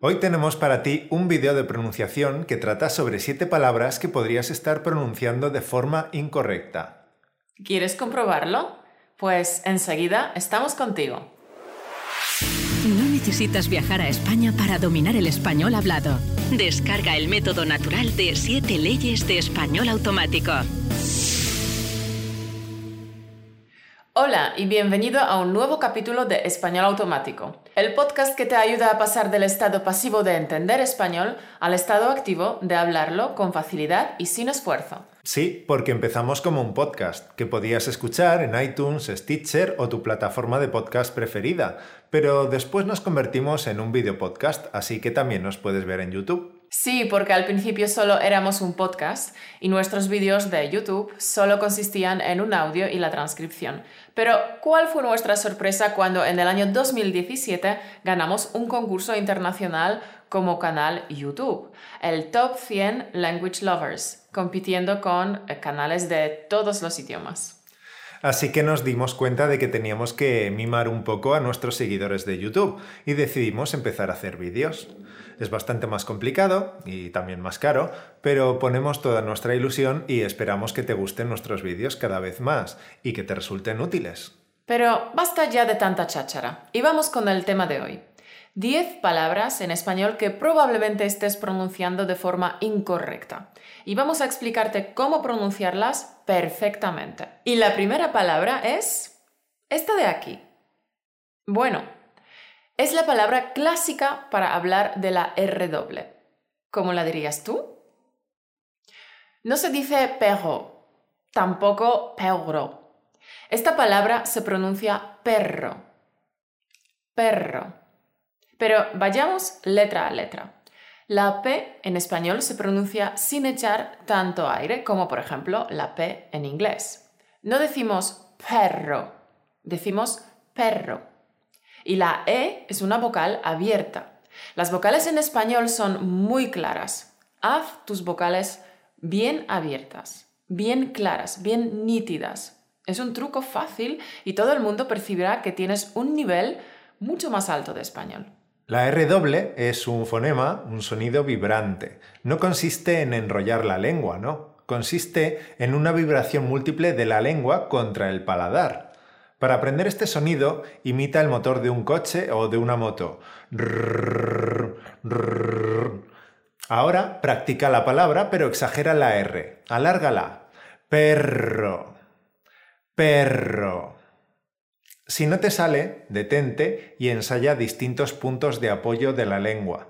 Hoy tenemos para ti un vídeo de pronunciación que trata sobre siete palabras que podrías estar pronunciando de forma incorrecta. ¿Quieres comprobarlo? Pues enseguida estamos contigo. No necesitas viajar a España para dominar el español hablado. Descarga el método natural de 7 leyes de español automático. Hola y bienvenido a un nuevo capítulo de Español Automático, el podcast que te ayuda a pasar del estado pasivo de entender español al estado activo de hablarlo con facilidad y sin esfuerzo. Sí, porque empezamos como un podcast que podías escuchar en iTunes, Stitcher o tu plataforma de podcast preferida, pero después nos convertimos en un video podcast, así que también nos puedes ver en YouTube. Sí, porque al principio solo éramos un podcast y nuestros vídeos de YouTube solo consistían en un audio y la transcripción. Pero, ¿cuál fue nuestra sorpresa cuando en el año 2017 ganamos un concurso internacional como canal YouTube, el Top 100 Language Lovers, compitiendo con eh, canales de todos los idiomas? Así que nos dimos cuenta de que teníamos que mimar un poco a nuestros seguidores de YouTube y decidimos empezar a hacer vídeos. Es bastante más complicado y también más caro, pero ponemos toda nuestra ilusión y esperamos que te gusten nuestros vídeos cada vez más y que te resulten útiles. Pero basta ya de tanta cháchara y vamos con el tema de hoy. 10 palabras en español que probablemente estés pronunciando de forma incorrecta. Y vamos a explicarte cómo pronunciarlas perfectamente. Y la primera palabra es esta de aquí. Bueno, es la palabra clásica para hablar de la R doble. ¿Cómo la dirías tú? No se dice perro, tampoco perro. Esta palabra se pronuncia perro. Perro. Pero vayamos letra a letra. La P en español se pronuncia sin echar tanto aire como por ejemplo la P en inglés. No decimos perro, decimos perro. Y la E es una vocal abierta. Las vocales en español son muy claras. Haz tus vocales bien abiertas, bien claras, bien nítidas. Es un truco fácil y todo el mundo percibirá que tienes un nivel mucho más alto de español. La R doble es un fonema, un sonido vibrante. No consiste en enrollar la lengua, no. Consiste en una vibración múltiple de la lengua contra el paladar. Para aprender este sonido, imita el motor de un coche o de una moto. Ahora practica la palabra, pero exagera la R. Alárgala. Perro. Perro. Si no te sale, detente y ensaya distintos puntos de apoyo de la lengua.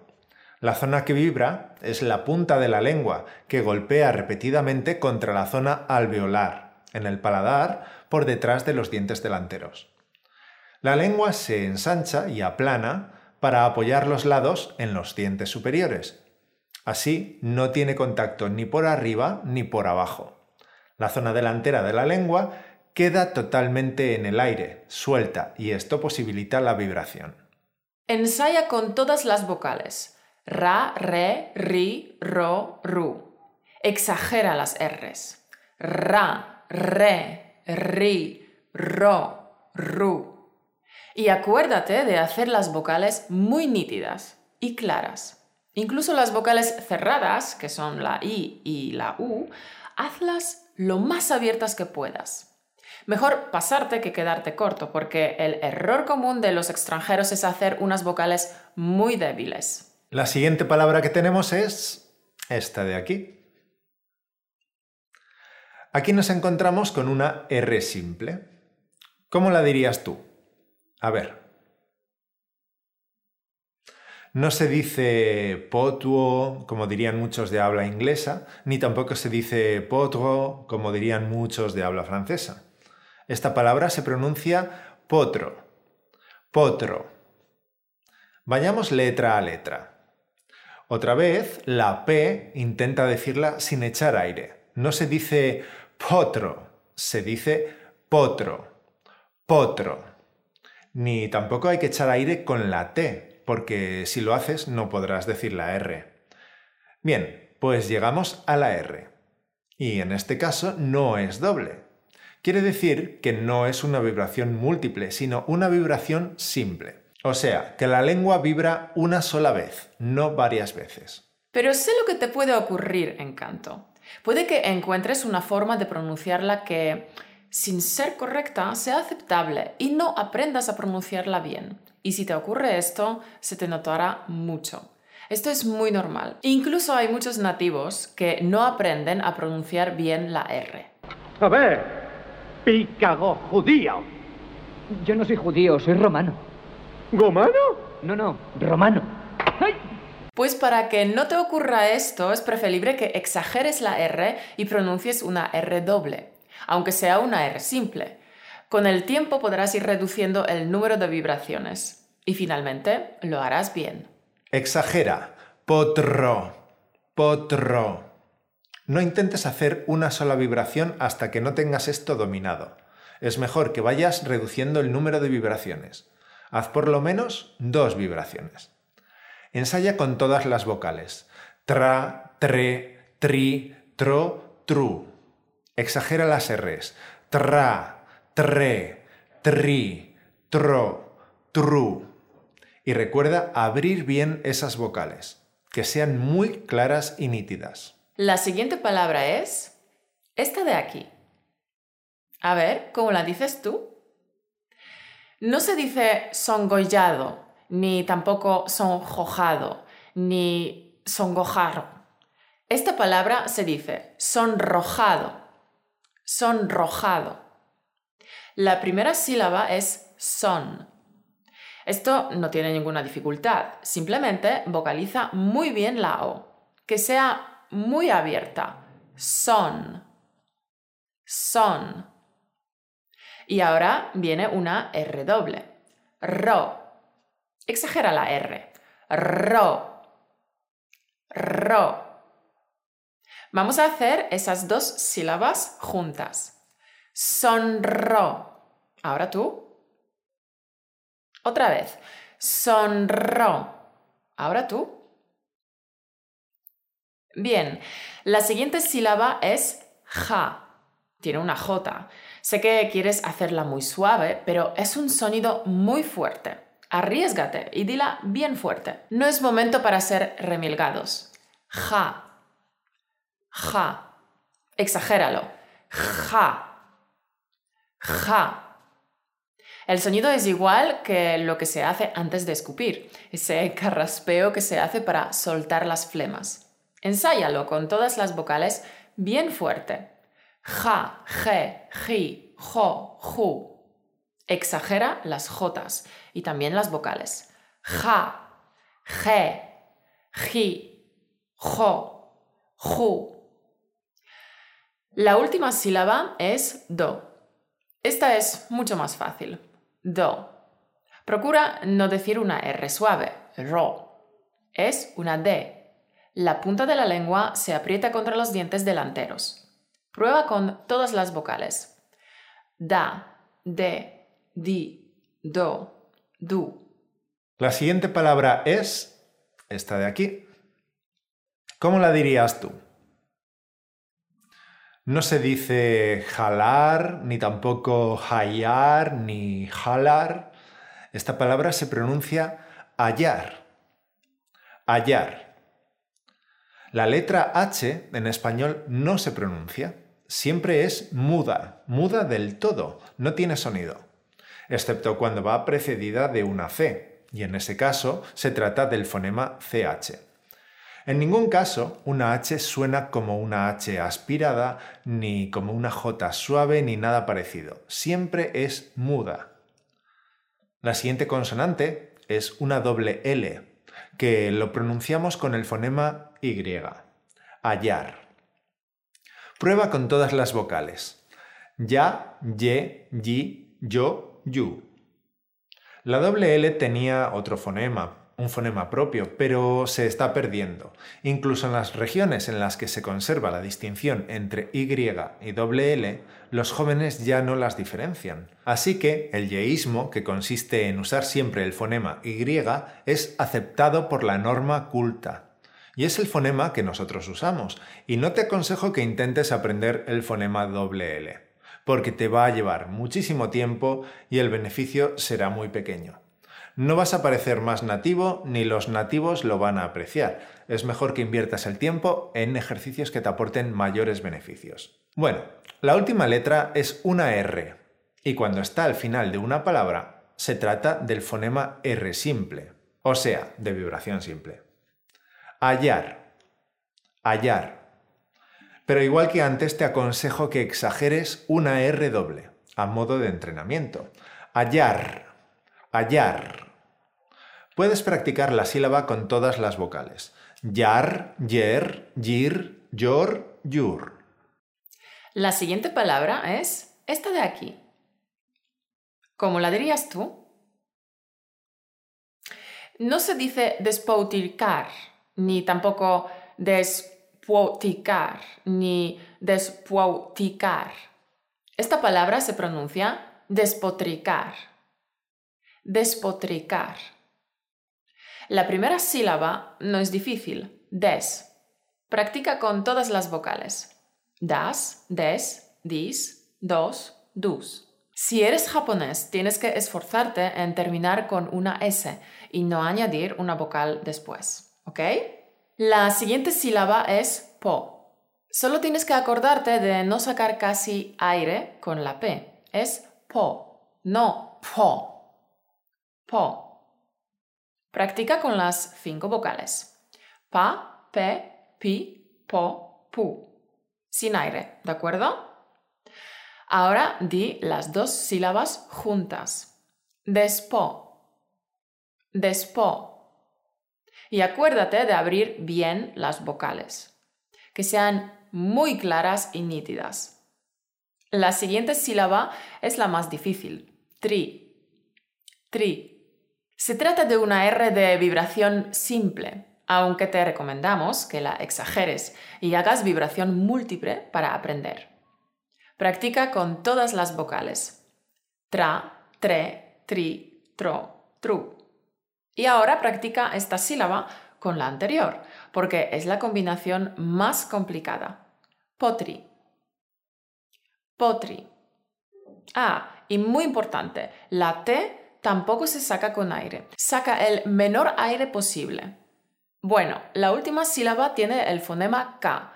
La zona que vibra es la punta de la lengua, que golpea repetidamente contra la zona alveolar, en el paladar, por detrás de los dientes delanteros. La lengua se ensancha y aplana para apoyar los lados en los dientes superiores. Así no tiene contacto ni por arriba ni por abajo. La zona delantera de la lengua queda totalmente en el aire, suelta, y esto posibilita la vibración. Ensaya con todas las vocales. Ra, re, ri, ro, ru. Exagera las R's. Ra, re, ri, ro, ru. Y acuérdate de hacer las vocales muy nítidas y claras. Incluso las vocales cerradas, que son la I y la U, hazlas lo más abiertas que puedas. Mejor pasarte que quedarte corto, porque el error común de los extranjeros es hacer unas vocales muy débiles. La siguiente palabra que tenemos es esta de aquí. Aquí nos encontramos con una R simple. ¿Cómo la dirías tú? A ver. No se dice potuo, como dirían muchos de habla inglesa, ni tampoco se dice potro, como dirían muchos de habla francesa. Esta palabra se pronuncia potro. Potro. Vayamos letra a letra. Otra vez, la P intenta decirla sin echar aire. No se dice potro, se dice potro. Potro. Ni tampoco hay que echar aire con la T, porque si lo haces no podrás decir la R. Bien, pues llegamos a la R. Y en este caso no es doble, Quiere decir que no es una vibración múltiple, sino una vibración simple. O sea, que la lengua vibra una sola vez, no varias veces. Pero sé lo que te puede ocurrir en canto. Puede que encuentres una forma de pronunciarla que, sin ser correcta, sea aceptable y no aprendas a pronunciarla bien. Y si te ocurre esto, se te notará mucho. Esto es muy normal. Incluso hay muchos nativos que no aprenden a pronunciar bien la R. A ver, pícago judío. Yo no soy judío, soy romano. ¿Gomano? No, no, romano. ¡Ay! Pues para que no te ocurra esto, es preferible que exageres la R y pronuncies una R doble, aunque sea una R simple. Con el tiempo podrás ir reduciendo el número de vibraciones y finalmente lo harás bien. Exagera. Potro. Potro. No intentes hacer una sola vibración hasta que no tengas esto dominado. Es mejor que vayas reduciendo el número de vibraciones. Haz por lo menos dos vibraciones. Ensaya con todas las vocales. Tra, tre, tri, tro, tru. Exagera las R's. Tra, tre, tri, tro, tru. Y recuerda abrir bien esas vocales, que sean muy claras y nítidas. La siguiente palabra es esta de aquí. A ver, ¿cómo la dices tú? No se dice songollado, ni tampoco sonjojado, ni songojaro. Esta palabra se dice sonrojado, sonrojado. La primera sílaba es son. Esto no tiene ninguna dificultad, simplemente vocaliza muy bien la O, que sea muy abierta. Son, son. Y ahora viene una R doble. Ro. Exagera la R. Ro. Ro. Vamos a hacer esas dos sílabas juntas. Sonro. Ahora tú. Otra vez. Sonro. Ahora tú. Bien. La siguiente sílaba es ja. Tiene una J. Sé que quieres hacerla muy suave, pero es un sonido muy fuerte. Arriesgate y dila bien fuerte. No es momento para ser remilgados. Ja. Ja. Exagéralo. Ja. Ja. El sonido es igual que lo que se hace antes de escupir, ese carraspeo que se hace para soltar las flemas. Ensáyalo con todas las vocales bien fuerte. Ja, je, ji, jo, ju. Exagera las jotas y también las vocales. Ja, je, ji, jo, ju. La última sílaba es do. Esta es mucho más fácil. Do. Procura no decir una R suave, ro. Es una D. La punta de la lengua se aprieta contra los dientes delanteros. Prueba con todas las vocales. Da, de, di, do, du. La siguiente palabra es esta de aquí. ¿Cómo la dirías tú? No se dice jalar, ni tampoco hallar, ni jalar. Esta palabra se pronuncia hallar. Hallar. La letra H en español no se pronuncia. Siempre es muda, muda del todo, no tiene sonido. Excepto cuando va precedida de una C, y en ese caso se trata del fonema CH. En ningún caso una H suena como una H aspirada, ni como una J suave, ni nada parecido. Siempre es muda. La siguiente consonante es una doble L, que lo pronunciamos con el fonema Y. Hallar. Prueba con todas las vocales. Ya, ye, yi, yo, yu. La doble L tenía otro fonema, un fonema propio, pero se está perdiendo. Incluso en las regiones en las que se conserva la distinción entre Y y doble L, los jóvenes ya no las diferencian. Así que el yeísmo, que consiste en usar siempre el fonema Y, es aceptado por la norma culta. Y es el fonema que nosotros usamos. Y no te aconsejo que intentes aprender el fonema doble L, porque te va a llevar muchísimo tiempo y el beneficio será muy pequeño. No vas a parecer más nativo ni los nativos lo van a apreciar. Es mejor que inviertas el tiempo en ejercicios que te aporten mayores beneficios. Bueno, la última letra es una R y cuando está al final de una palabra se trata del fonema R simple, o sea, de vibración simple. Hallar. Hallar. Pero igual que antes te aconsejo que exageres una R doble, a modo de entrenamiento. Hallar. Hallar. Puedes practicar la sílaba con todas las vocales. Yar, yer, yir, yor, yur. La siguiente palabra es esta de aquí. ¿Cómo la dirías tú? No se dice despotricar, ni tampoco despoticar, ni despoticar. Esta palabra se pronuncia despotricar. Despotricar. La primera sílaba no es difícil, des. Practica con todas las vocales. Das, des, dis, dos, dus. Si eres japonés, tienes que esforzarte en terminar con una S y no añadir una vocal después, ¿ok? La siguiente sílaba es po. Solo tienes que acordarte de no sacar casi aire con la P. Es po, no po. Po. Practica con las cinco vocales. Pa, pe, pi, po, pu. Sin aire, ¿de acuerdo? Ahora di las dos sílabas juntas. Despo. Despo. Y acuérdate de abrir bien las vocales, que sean muy claras y nítidas. La siguiente sílaba es la más difícil. Tri. Tri. Se trata de una R de vibración simple, aunque te recomendamos que la exageres y hagas vibración múltiple para aprender. Practica con todas las vocales. Tra, tre, tri, tro, tru. Y ahora practica esta sílaba con la anterior, porque es la combinación más complicada. Potri. Potri. Ah, y muy importante, la T tampoco se saca con aire. Saca el menor aire posible. Bueno, la última sílaba tiene el fonema K,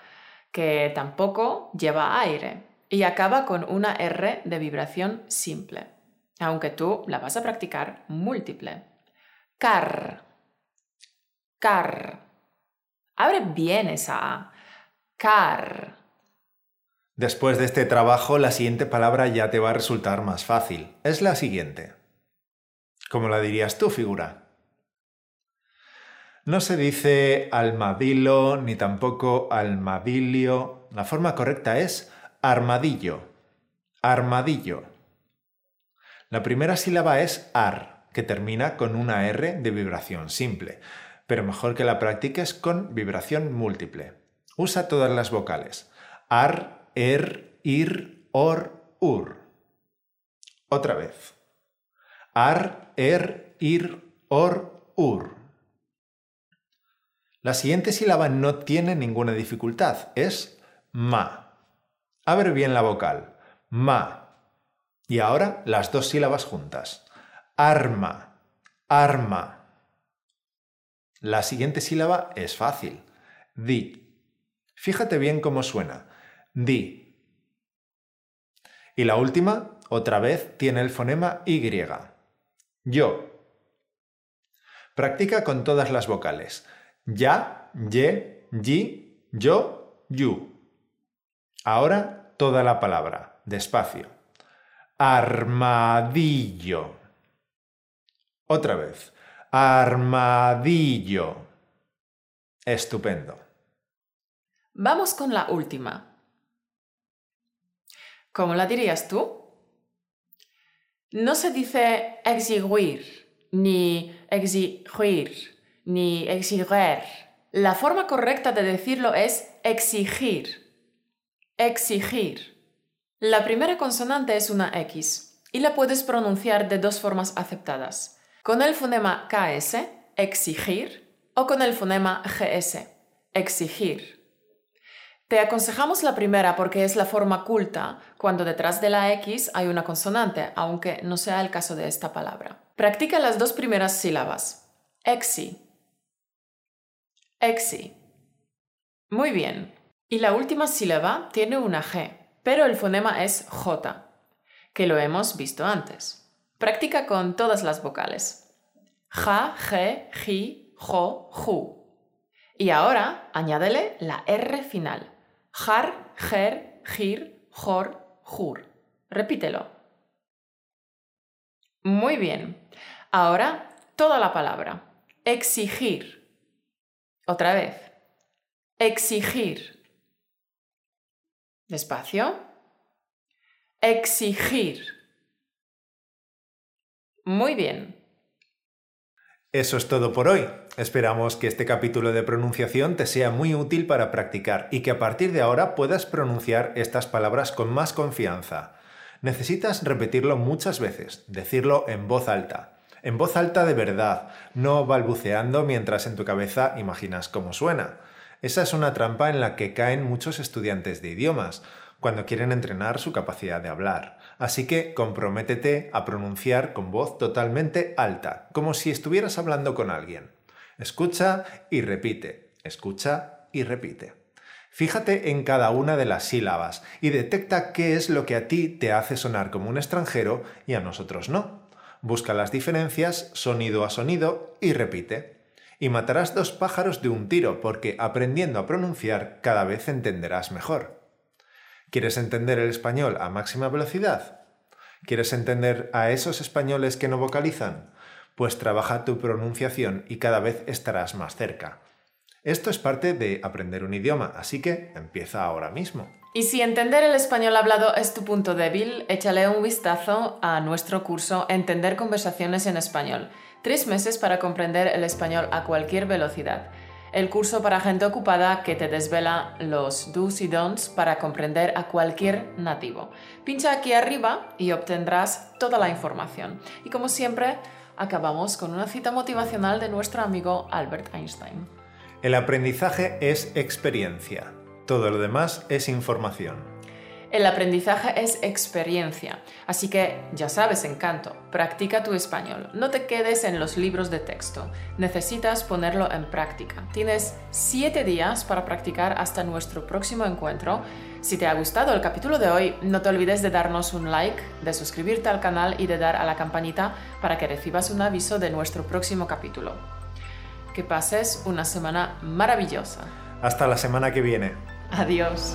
que tampoco lleva aire y acaba con una R de vibración simple, aunque tú la vas a practicar múltiple. Car. Car. Abre bien esa A. Car. Después de este trabajo, la siguiente palabra ya te va a resultar más fácil. Es la siguiente. ¿Cómo la dirías tú, figura? No se dice almadilo ni tampoco almadilio. La forma correcta es Armadillo. Armadillo. La primera sílaba es ar, que termina con una R de vibración simple, pero mejor que la practiques con vibración múltiple. Usa todas las vocales. Ar, er, ir, or, ur. Otra vez. Ar, er, ir, or, ur. La siguiente sílaba no tiene ninguna dificultad, es ma. Abre bien la vocal. Ma. Y ahora las dos sílabas juntas. Arma. Arma. La siguiente sílaba es fácil. Di. Fíjate bien cómo suena. Di. Y la última, otra vez, tiene el fonema Y. Yo. Practica con todas las vocales. Ya, ye, yi, yo, yu. Ahora toda la palabra, despacio. Armadillo. Otra vez. Armadillo. Estupendo. Vamos con la última. ¿Cómo la dirías tú? No se dice exigir, ni exigir, ni exigir. La forma correcta de decirlo es exigir. Exigir. La primera consonante es una X y la puedes pronunciar de dos formas aceptadas. Con el fonema KS, exigir, o con el fonema GS, exigir. Te aconsejamos la primera porque es la forma culta, cuando detrás de la X hay una consonante, aunque no sea el caso de esta palabra. Practica las dos primeras sílabas. Exi. Exi. Muy bien. Y la última sílaba tiene una G, pero el fonema es J, que lo hemos visto antes. Practica con todas las vocales. Ja, G, Ji, Jo, Ju. Y ahora añádele la R final. Jar, Ger, Gir, Jor, Jur. Repítelo. Muy bien. Ahora toda la palabra. Exigir. Otra vez. Exigir. Despacio. Exigir. Muy bien. Eso es todo por hoy. Esperamos que este capítulo de pronunciación te sea muy útil para practicar y que a partir de ahora puedas pronunciar estas palabras con más confianza. Necesitas repetirlo muchas veces, decirlo en voz alta. En voz alta de verdad, no balbuceando mientras en tu cabeza imaginas cómo suena. Esa es una trampa en la que caen muchos estudiantes de idiomas cuando quieren entrenar su capacidad de hablar. Así que comprométete a pronunciar con voz totalmente alta, como si estuvieras hablando con alguien. Escucha y repite, escucha y repite. Fíjate en cada una de las sílabas y detecta qué es lo que a ti te hace sonar como un extranjero y a nosotros no. Busca las diferencias sonido a sonido y repite. Y matarás dos pájaros de un tiro porque aprendiendo a pronunciar cada vez entenderás mejor. ¿Quieres entender el español a máxima velocidad? ¿Quieres entender a esos españoles que no vocalizan? Pues trabaja tu pronunciación y cada vez estarás más cerca. Esto es parte de aprender un idioma, así que empieza ahora mismo. Y si entender el español hablado es tu punto débil, échale un vistazo a nuestro curso Entender conversaciones en español. Tres meses para comprender el español a cualquier velocidad el curso para gente ocupada que te desvela los do's y don'ts para comprender a cualquier nativo. Pincha aquí arriba y obtendrás toda la información. Y como siempre, acabamos con una cita motivacional de nuestro amigo Albert Einstein. El aprendizaje es experiencia, todo lo demás es información. El aprendizaje es experiencia, así que ya sabes, encanto, practica tu español. No te quedes en los libros de texto, necesitas ponerlo en práctica. Tienes siete días para practicar hasta nuestro próximo encuentro. Si te ha gustado el capítulo de hoy, no te olvides de darnos un like, de suscribirte al canal y de dar a la campanita para que recibas un aviso de nuestro próximo capítulo. Que pases una semana maravillosa. Hasta la semana que viene. Adiós.